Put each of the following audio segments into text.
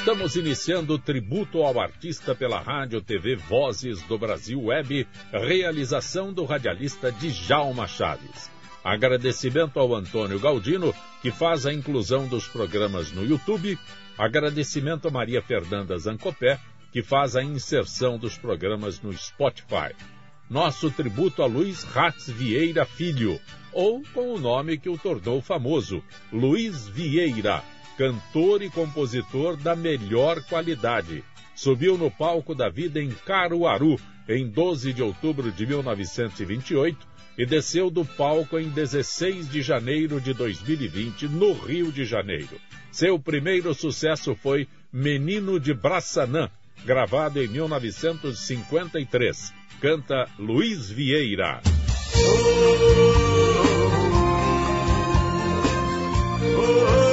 Estamos iniciando o tributo ao artista pela Rádio TV Vozes do Brasil Web, realização do radialista Djalma Chaves. Agradecimento ao Antônio Galdino, que faz a inclusão dos programas no YouTube. Agradecimento a Maria Fernanda Zancopé, que faz a inserção dos programas no Spotify. Nosso tributo a Luiz Ratz Vieira Filho, ou com o nome que o tornou famoso, Luiz Vieira cantor e compositor da melhor qualidade. Subiu no palco da vida em Caruaru em 12 de outubro de 1928 e desceu do palco em 16 de janeiro de 2020 no Rio de Janeiro. Seu primeiro sucesso foi Menino de Braçanã, gravado em 1953. Canta Luiz Vieira. Oh, oh, oh,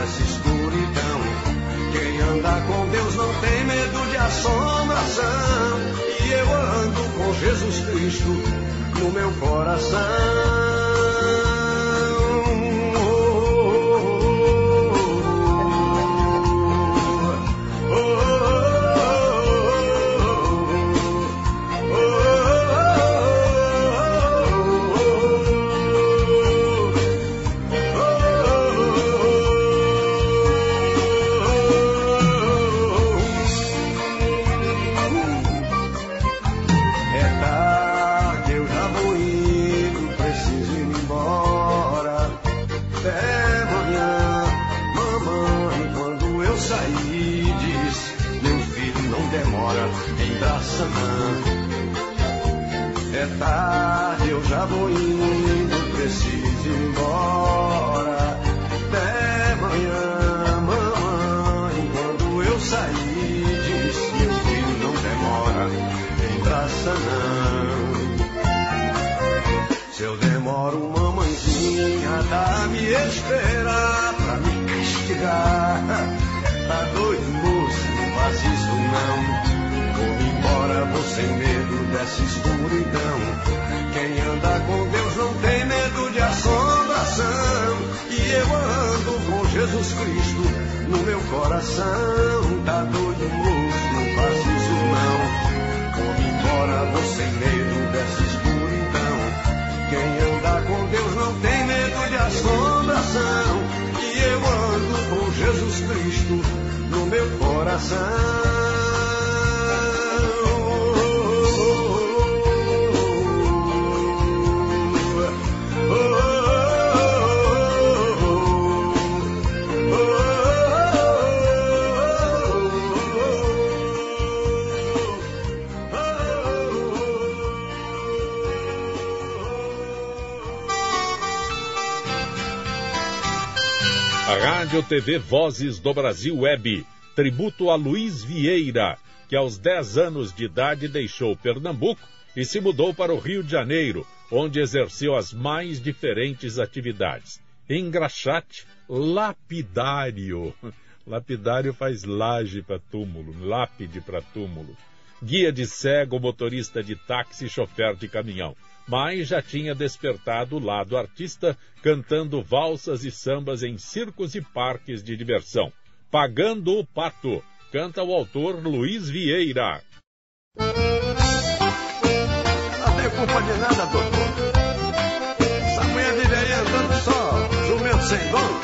dessa escuridão. Quem anda com Deus não tem medo de assombração. E eu ando com Jesus Cristo no meu coração. Esperar pra me castigar. Tá doido, moço, não faz isso não. Vou embora, vou sem medo dessa escuridão. Quem anda com Deus não tem medo de assombração. E eu ando com Jesus Cristo no meu coração. Tá doido, moço, não faz isso não. Vou embora, vou sem medo assombração. E eu ando com Jesus Cristo no meu coração. Rádio TV Vozes do Brasil Web, tributo a Luiz Vieira, que aos 10 anos de idade deixou Pernambuco e se mudou para o Rio de Janeiro, onde exerceu as mais diferentes atividades. Engraxate, lapidário. Lapidário faz laje para túmulo, lápide para túmulo. Guia de cego, motorista de táxi chofer de caminhão mas já tinha despertado o lado artista cantando valsas e sambas em circos e parques de diversão. Pagando o Pato, canta o autor Luiz Vieira. Não tenho culpa de nada, doutor. Essa mulher vive aí andando só jumento sem dono.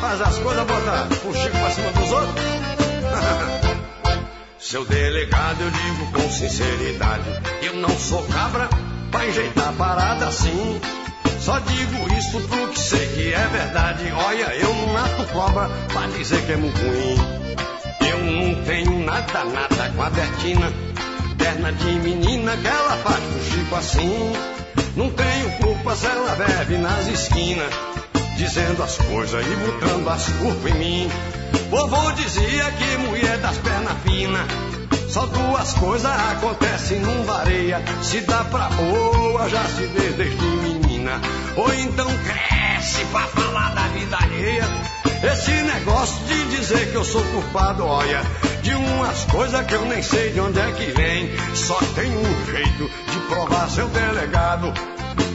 Faz as coisas, bota o Chico pra cima dos outros. Seu delegado, eu digo com sinceridade, eu não sou cabra pra enjeitar a parada assim. Só digo isso porque sei que é verdade. Olha, eu não mato cobra pra dizer que é muito ruim. Eu não tenho nada, nada com a Bertina. Perna de menina que ela faz com Chico assim. Não tenho culpa se ela bebe nas esquinas. Dizendo as coisas e botando as culpas em mim. Vovô dizia que mulher das pernas finas. Só duas coisas acontecem num vareia. Se dá pra boa, já se vê desde menina. Ou então cresce pra falar da vida alheia. Esse negócio de dizer que eu sou culpado, olha, de umas coisas que eu nem sei de onde é que vem. Só tem um jeito de provar seu delegado.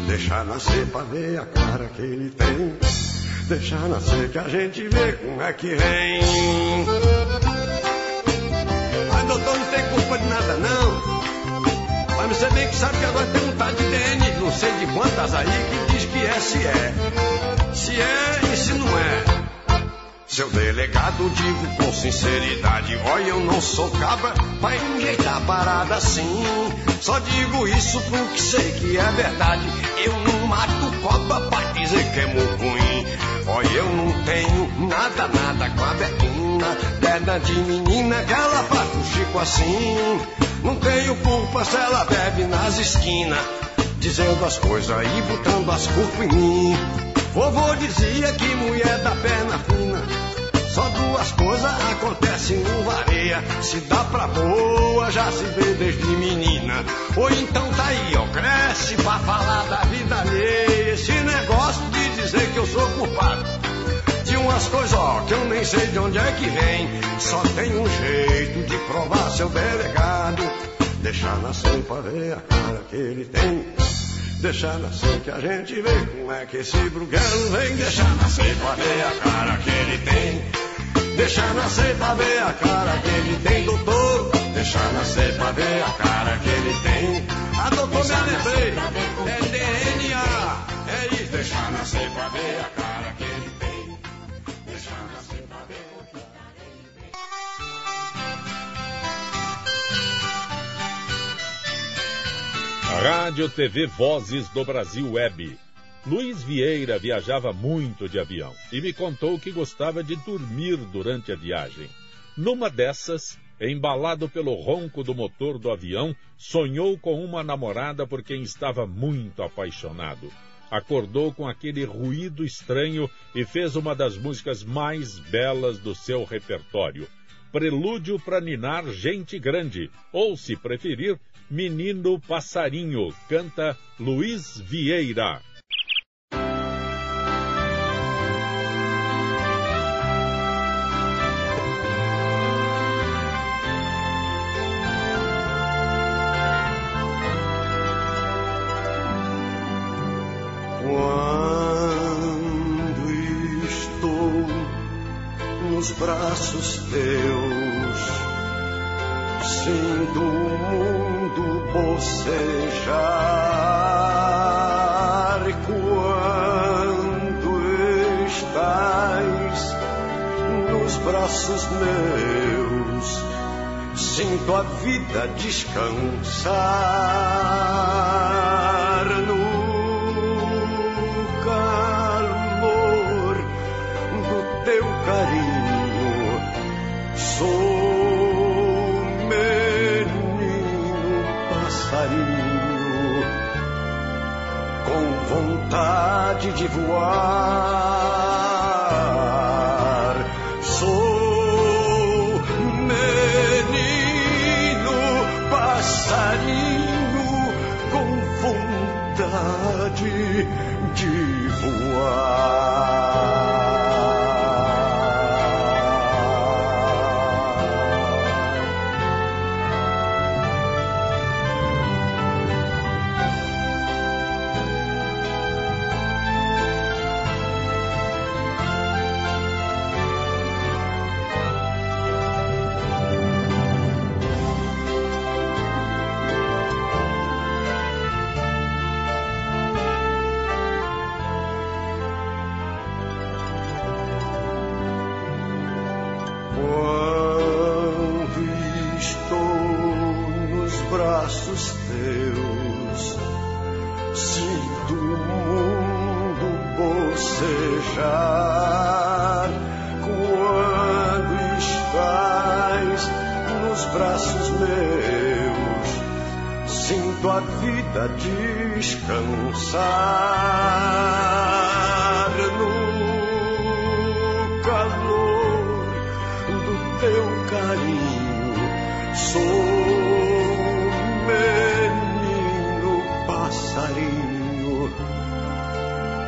Deixar nascer pra ver a cara que ele tem. Deixar nascer que a gente vê como é que vem. Você bem que sabe que agora tem um tal de DN, não sei de quantas aí, que diz que é se é. Se é e se não é. Seu delegado, digo com sinceridade, olha, eu não sou cabra pra enjeitar a parada assim. Só digo isso porque sei que é verdade. Eu não mato cobra pra dizer que é ruim. Olha, eu não tenho nada, nada com a Betina. Perna de menina que ela faz com Chico assim. Não tenho culpa se ela bebe nas esquinas. Dizendo as coisas e botando as culpas em mim. Vovô dizia que mulher da perna fina. Só duas coisas acontecem no vareia. Se dá pra boa, já se vê desde menina. Ou então tá aí, ó, cresce pra falar De umas coisas, ó, que eu nem sei de onde é que vem. Só tem um jeito de provar seu delegado. Deixar nascer pra ver a cara que ele tem. Deixar nascer que a gente vê como é que esse bruguelo vem. Deixar nascer pra ver a cara que ele tem. Deixar nascer pra ver a cara que ele tem, doutor. Deixar nascer pra ver a cara que ele tem. Ah, doutor, me lembrei. É DNA. É isso. Deixar nascer pra ver a cara Rádio TV Vozes do Brasil Web. Luiz Vieira viajava muito de avião e me contou que gostava de dormir durante a viagem. Numa dessas, embalado pelo ronco do motor do avião, sonhou com uma namorada por quem estava muito apaixonado. Acordou com aquele ruído estranho e fez uma das músicas mais belas do seu repertório. Prelúdio para ninar gente grande, ou, se preferir, Menino Passarinho, canta Luiz Vieira. nos braços teus, sinto o bocejar quando estás nos braços meus. Sinto a vida descansar vontade de voar. Passarinho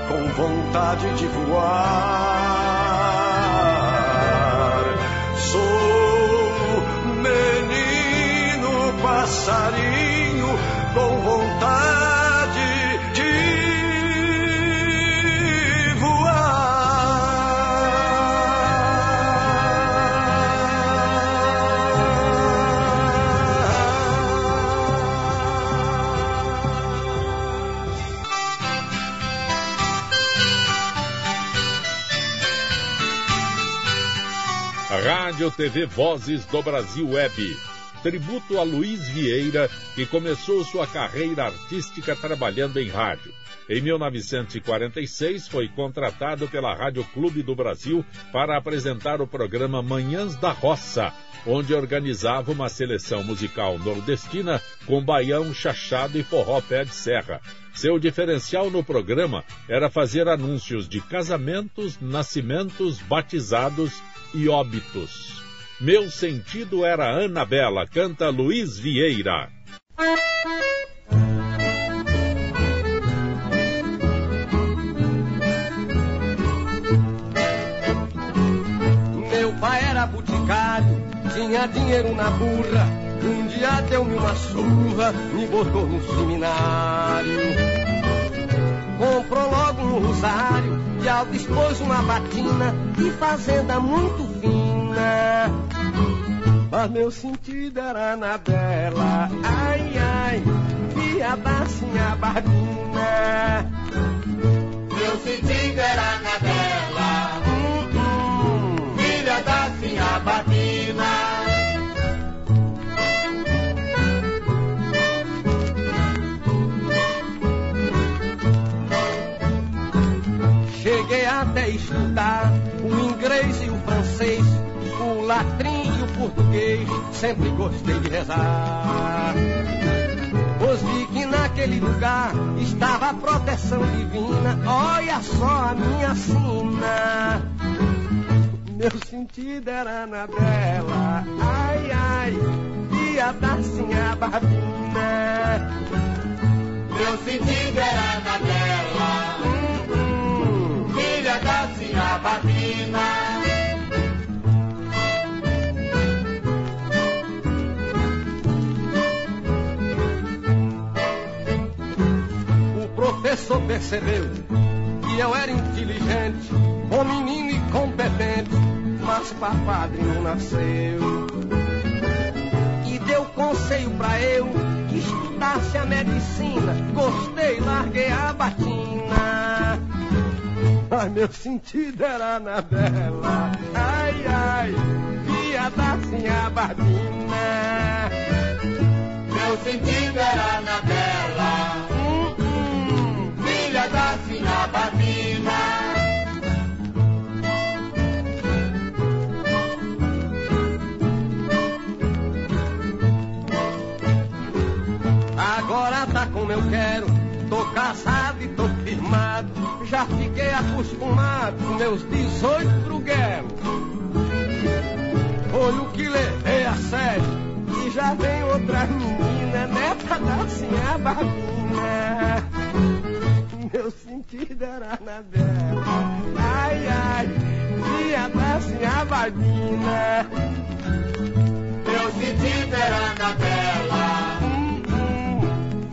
com vontade de voar. Rádio TV Vozes do Brasil Web. Tributo a Luiz Vieira, que começou sua carreira artística trabalhando em rádio. Em 1946, foi contratado pela Rádio Clube do Brasil para apresentar o programa Manhãs da Roça, onde organizava uma seleção musical nordestina com baião, chachado e forró pé de serra. Seu diferencial no programa era fazer anúncios de casamentos, nascimentos, batizados e óbitos. Meu sentido era Anabela, canta Luiz Vieira. Tinha dinheiro na burra. Um dia deu-me uma surra, me botou no seminário. Comprou logo um rosário e ao dispôs uma batina e fazenda muito fina. Mas meu sentido era na dela, ai ai, via da sinha barbina. Meu sentido era na dela, Hum, hum. filha da sinha Batina. O inglês e o francês, o latrim e o português, sempre gostei de rezar. Pois vi que naquele lugar estava a proteção divina, olha só a minha sina. Meu sentido era na dela, ai ai, ia dar sim a barbina. Meu sentido era professor percebeu que eu era inteligente, bom menino e competente, mas pra padre não nasceu. E deu conselho pra eu que estudasse a medicina. Gostei, larguei a batina. Mas meu sentido era na dela. Ai, ai, via da sinha barbina. Meu sentido era na dela. Filha da sinha Batina. Agora tá como eu quero, tô casado e tô firmado. Já fiquei acostumado com meus 18 bruguelos. Foi o que levei a sério. E já vem outra menina, neta da sinha Barbina. Meu sentido era na dela. Ai, ai, ia da sinha Barbina. Meu sentido era na dela,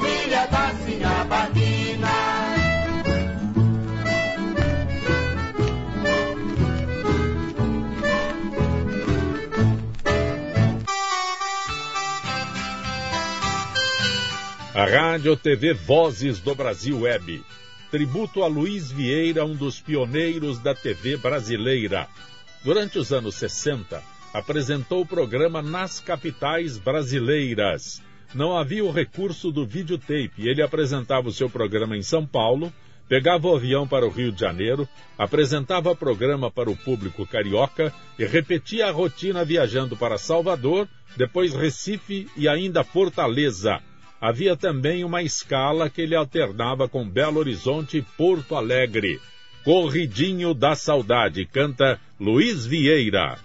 filha da sinha Batina. A Rádio TV Vozes do Brasil Web. Tributo a Luiz Vieira, um dos pioneiros da TV brasileira. Durante os anos 60, apresentou o programa nas capitais brasileiras. Não havia o recurso do videotape. Ele apresentava o seu programa em São Paulo, pegava o avião para o Rio de Janeiro, apresentava o programa para o público carioca e repetia a rotina viajando para Salvador, depois Recife e ainda Fortaleza. Havia também uma escala que ele alternava com Belo Horizonte e Porto Alegre. Corridinho da Saudade, canta Luiz Vieira.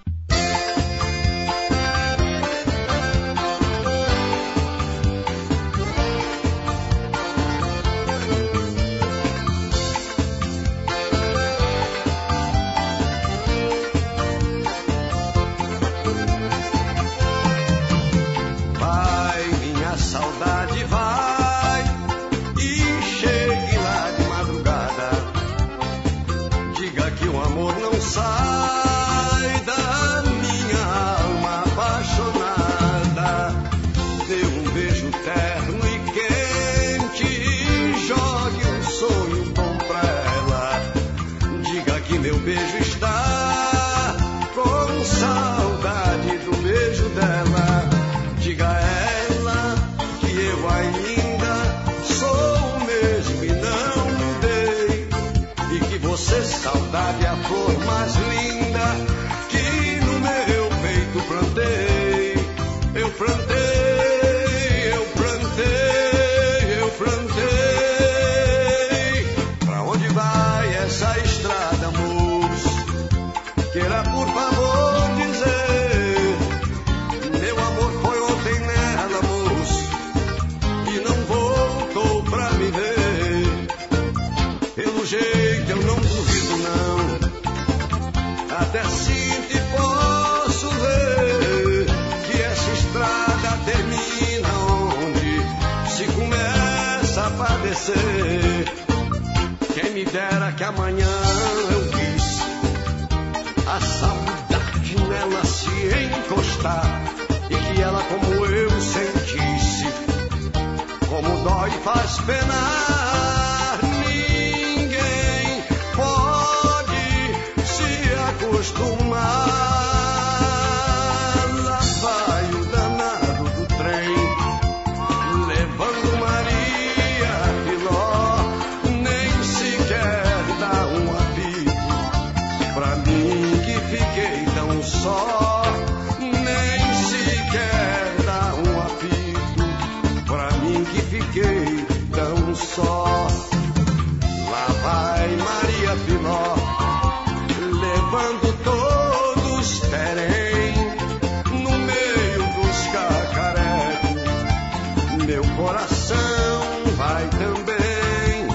coração vai também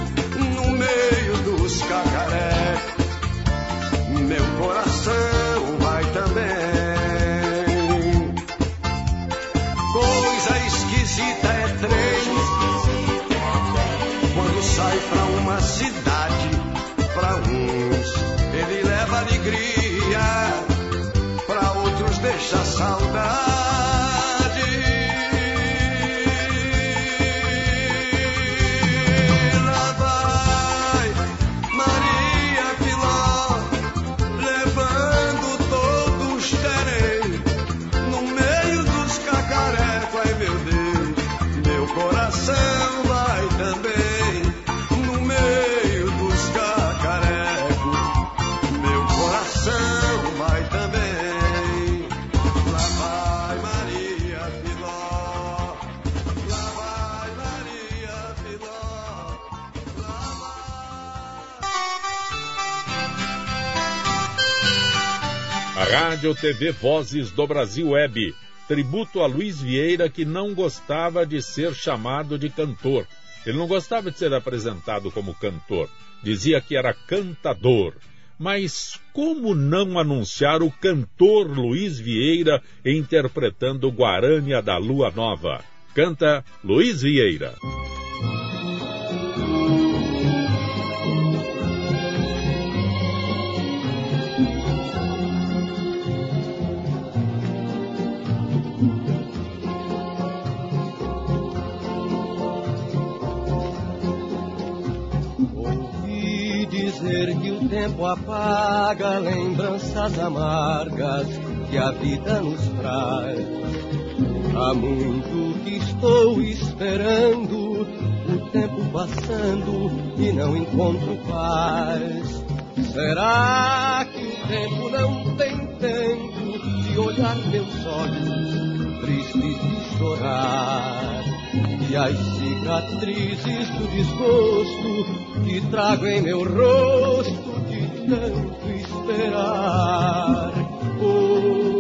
no meio dos cacaré. Meu coração vai também. Coisa esquisita é trem. Quando sai pra uma cidade, pra uns ele leva alegria, pra outros deixa saudade. Rádio TV Vozes do Brasil Web. Tributo a Luiz Vieira, que não gostava de ser chamado de cantor. Ele não gostava de ser apresentado como cantor. Dizia que era cantador. Mas como não anunciar o cantor Luiz Vieira interpretando Guarânia da Lua Nova? Canta Luiz Vieira. Tempo apaga lembranças amargas que a vida nos traz. Há muito que estou esperando, o tempo passando e não encontro paz. Será que o tempo não tem tempo de olhar meus olhos, tristes de chorar? E as cicatrizes do desgosto que trago em meu rosto de tanto esperar. Oh,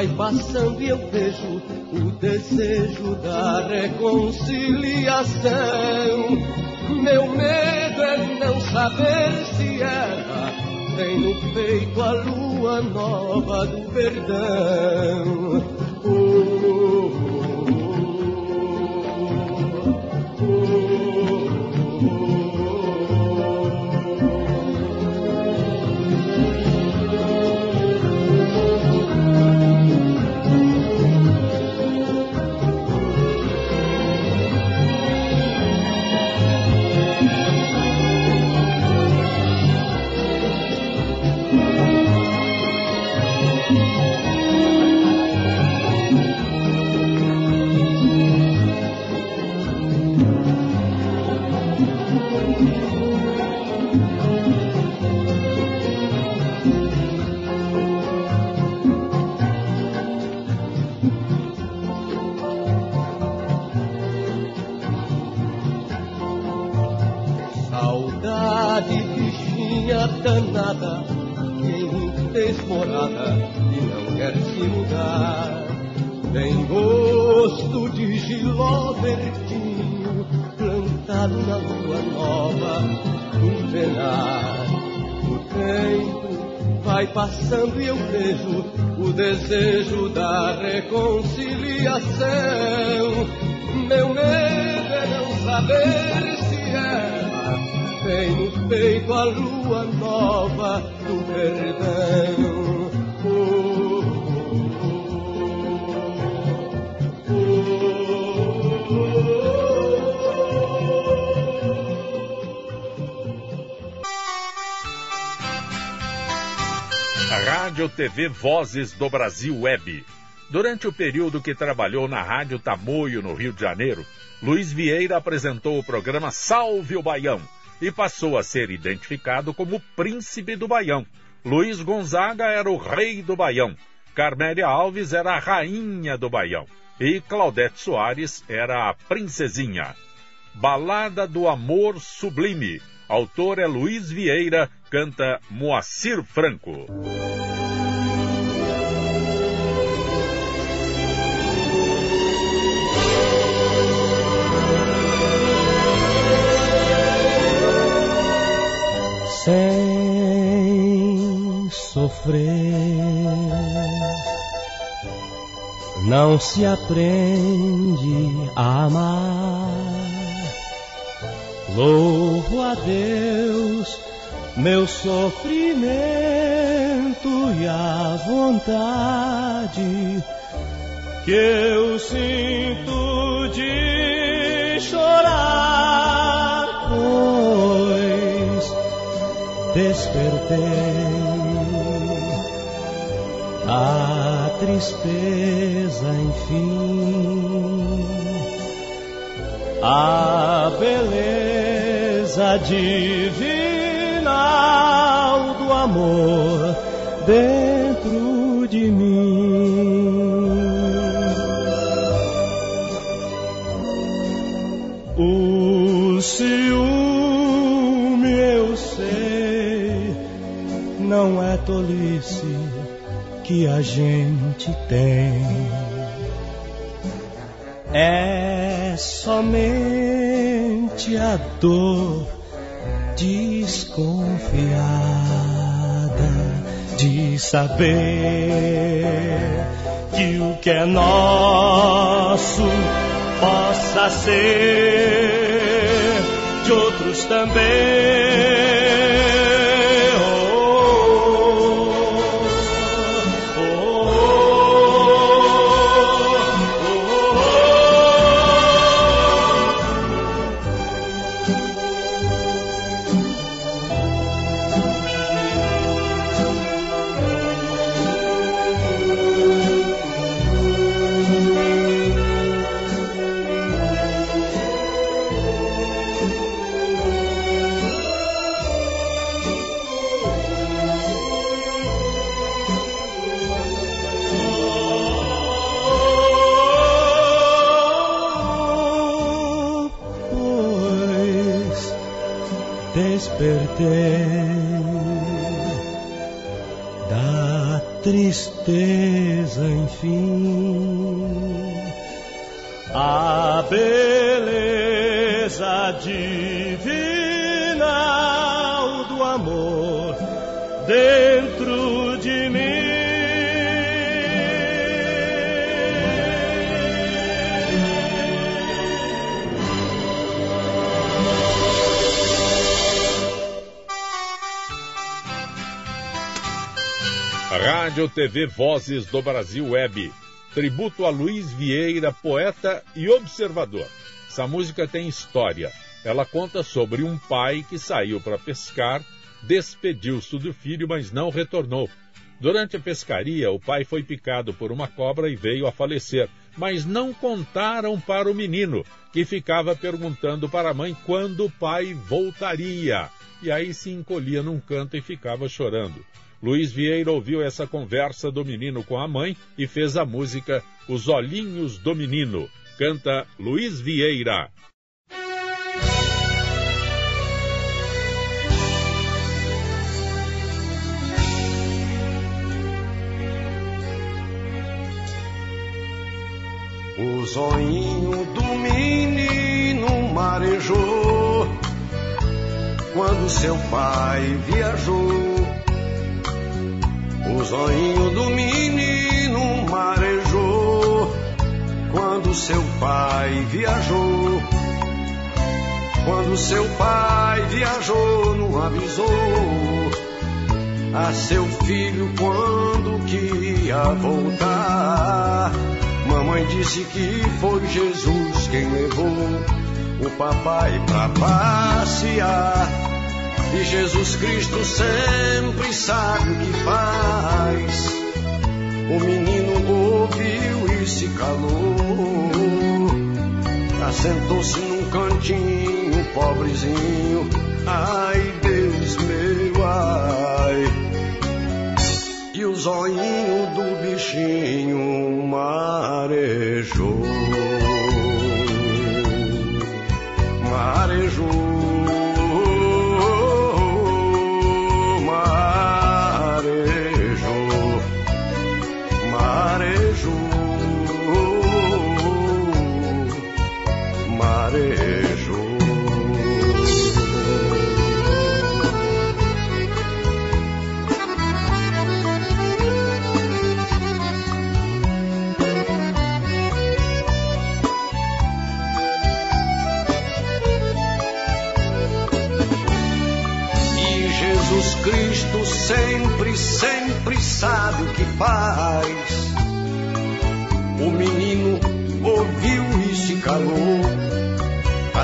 vai passando e eu vejo o desejo da reconciliação. Meu medo é não saber se ela tem no peito a lua nova do perdão. Vejo o desejo da reconciliação. Meu medo é não saber se ela tem no peito a lua TV Vozes do Brasil Web. Durante o período que trabalhou na Rádio Tamoio, no Rio de Janeiro, Luiz Vieira apresentou o programa Salve o Baião e passou a ser identificado como Príncipe do Baião. Luiz Gonzaga era o Rei do Baião, Carmélia Alves era a Rainha do Baião e Claudete Soares era a Princesinha. Balada do Amor Sublime. Autor é Luiz Vieira, canta Moacir Franco. Sofrer. Não se aprende a amar. Louvo a Deus, meu sofrimento e a vontade que eu sinto de chorar, pois despertei a tristeza, enfim, a beleza divinal do amor dentro de mim. O ciúme eu sei não é tolice que a gente tem. É somente a dor desconfiada de saber que o que é nosso possa ser de outros também. TV Vozes do Brasil Web. Tributo a Luiz Vieira, poeta e observador. Essa música tem história. Ela conta sobre um pai que saiu para pescar, despediu-se do filho, mas não retornou. Durante a pescaria, o pai foi picado por uma cobra e veio a falecer, mas não contaram para o menino, que ficava perguntando para a mãe quando o pai voltaria. E aí se encolhia num canto e ficava chorando. Luiz Vieira ouviu essa conversa do menino com a mãe e fez a música Os Olhinhos do Menino. Canta Luiz Vieira. O zoinho do menino marejou quando seu pai viajou o zoinho do menino marejou quando seu pai viajou. Quando seu pai viajou, não avisou a seu filho quando que ia voltar. Mamãe disse que foi Jesus quem levou o papai pra passear. E Jesus Cristo sempre sabe o que faz. O menino ouviu e se calou. Assentou-se num cantinho, pobrezinho. Ai, Deus meu, ai. E o zoinho do bichinho marejou.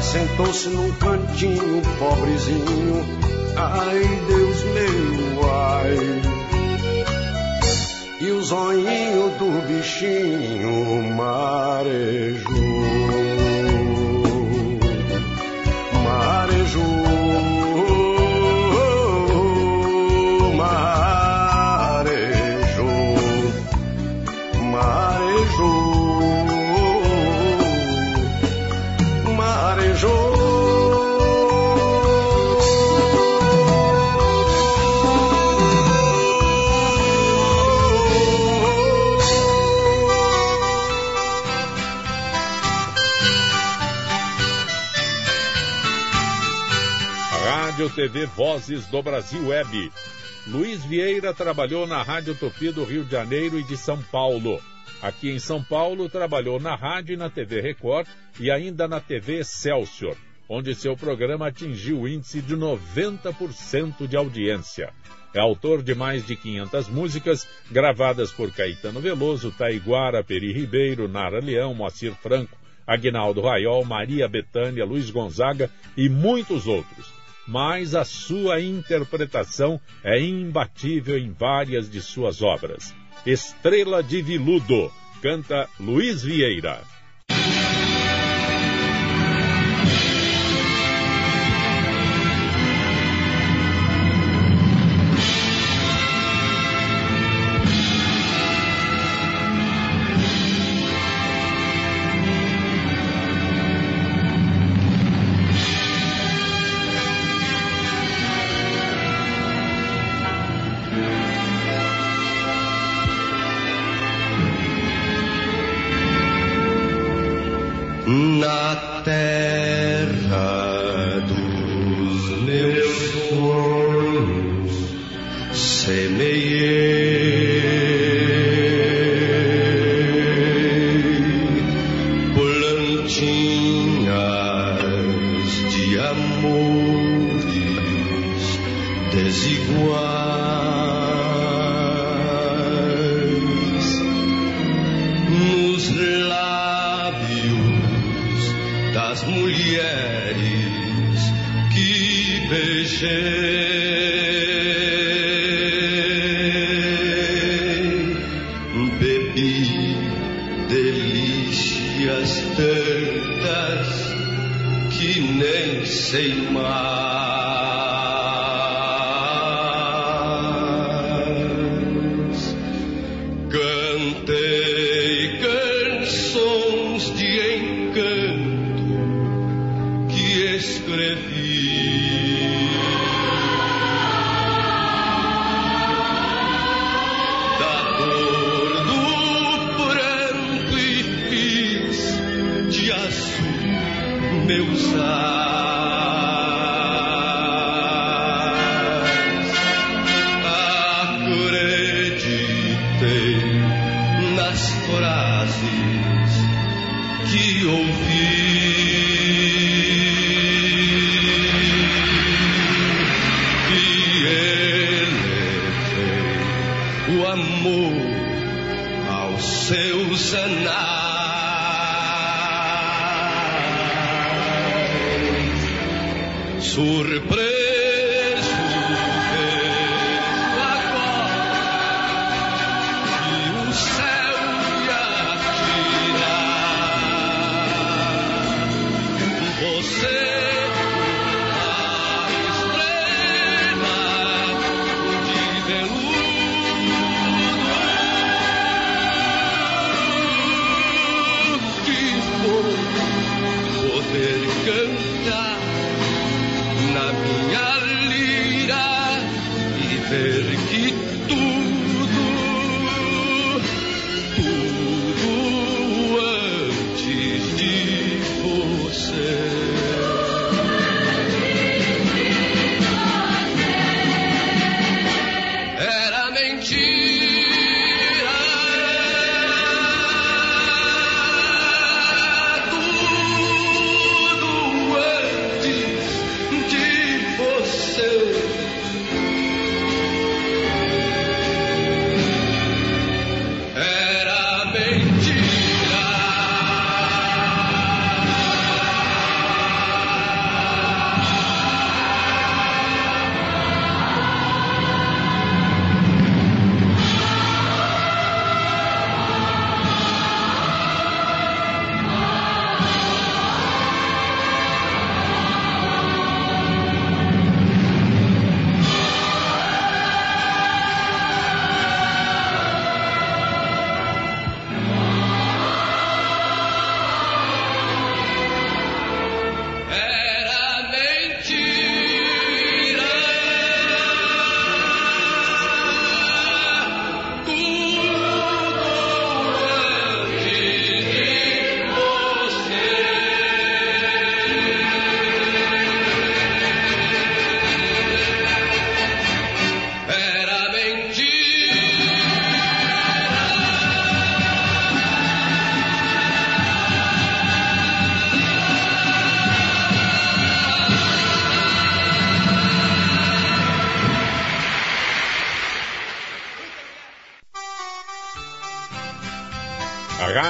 Assentou-se num cantinho, pobrezinho. Ai, Deus meu, ai. E o zoinho do bichinho marejou. TV Vozes do Brasil Web. Luiz Vieira trabalhou na Rádio Tupi do Rio de Janeiro e de São Paulo. Aqui em São Paulo, trabalhou na rádio e na TV Record e ainda na TV Excelsior, onde seu programa atingiu o índice de 90% de audiência. É autor de mais de 500 músicas gravadas por Caetano Veloso, Taiguara, Peri Ribeiro, Nara Leão, Moacir Franco, Agnaldo Raiol, Maria Bethânia, Luiz Gonzaga e muitos outros. Mas a sua interpretação é imbatível em várias de suas obras. Estrela de Viludo, canta Luiz Vieira. Delícias tantas que nem sei mais.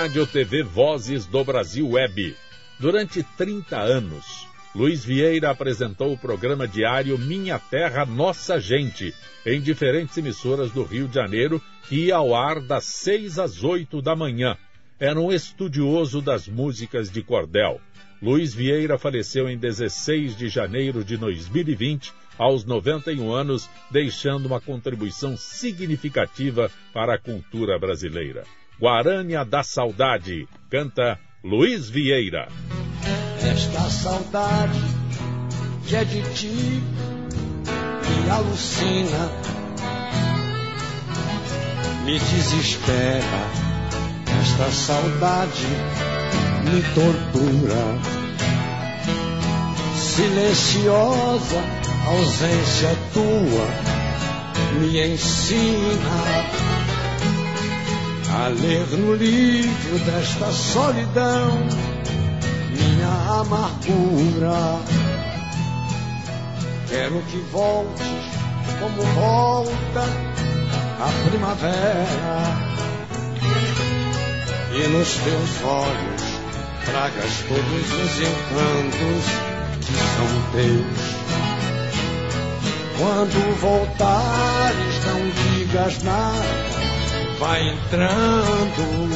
Rádio TV Vozes do Brasil Web. Durante 30 anos, Luiz Vieira apresentou o programa diário Minha Terra, Nossa Gente, em diferentes emissoras do Rio de Janeiro, que ia ao ar das 6 às 8 da manhã. Era um estudioso das músicas de cordel. Luiz Vieira faleceu em 16 de janeiro de 2020, aos 91 anos, deixando uma contribuição significativa para a cultura brasileira. Guarânia da Saudade, canta Luiz Vieira. Esta saudade que é de ti me alucina, me desespera. Esta saudade me tortura. Silenciosa ausência tua me ensina a ler no livro desta solidão minha amargura. Quero que voltes como volta a primavera e nos teus olhos tragas todos os encantos que são teus. Quando voltares, não digas nada, vai entrando.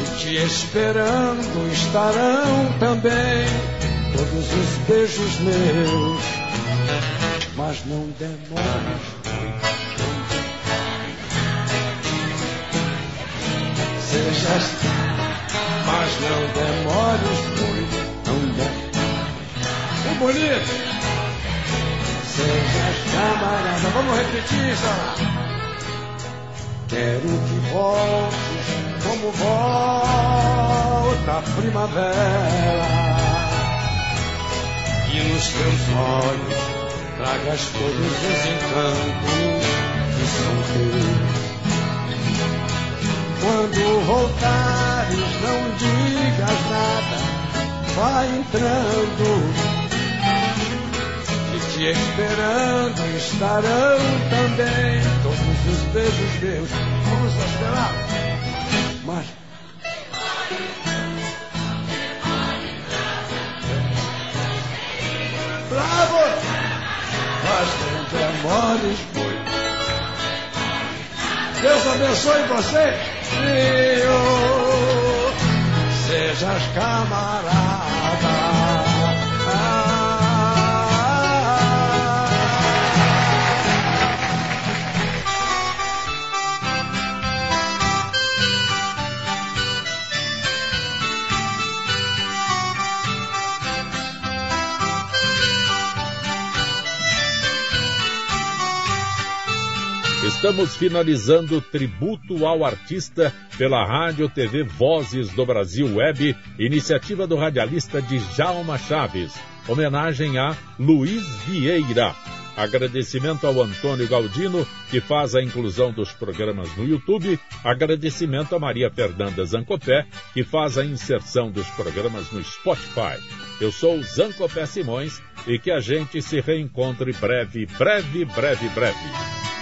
E te esperando estarão também todos os beijos meus. Mas não demores sejas, mas não demores muito, não demores. O bonito, sejas camarada. Vamos repetir isso. Quero que voltes como volta a primavera. E nos teus olhos tragas todos os encantos que são teus. Quando voltares, não digas nada, vai entrando. E te esperando estarão também todos os beijos meus. Vamos esperar. Mas. Bravo! Mas não demores muito. Deus abençoe você sejas camarada. Estamos finalizando o tributo ao artista pela Rádio TV Vozes do Brasil Web, iniciativa do radialista Djalma Chaves. Homenagem a Luiz Vieira. Agradecimento ao Antônio Galdino, que faz a inclusão dos programas no YouTube. Agradecimento a Maria Fernanda Zancopé, que faz a inserção dos programas no Spotify. Eu sou Zancopé Simões e que a gente se reencontre breve, breve, breve, breve.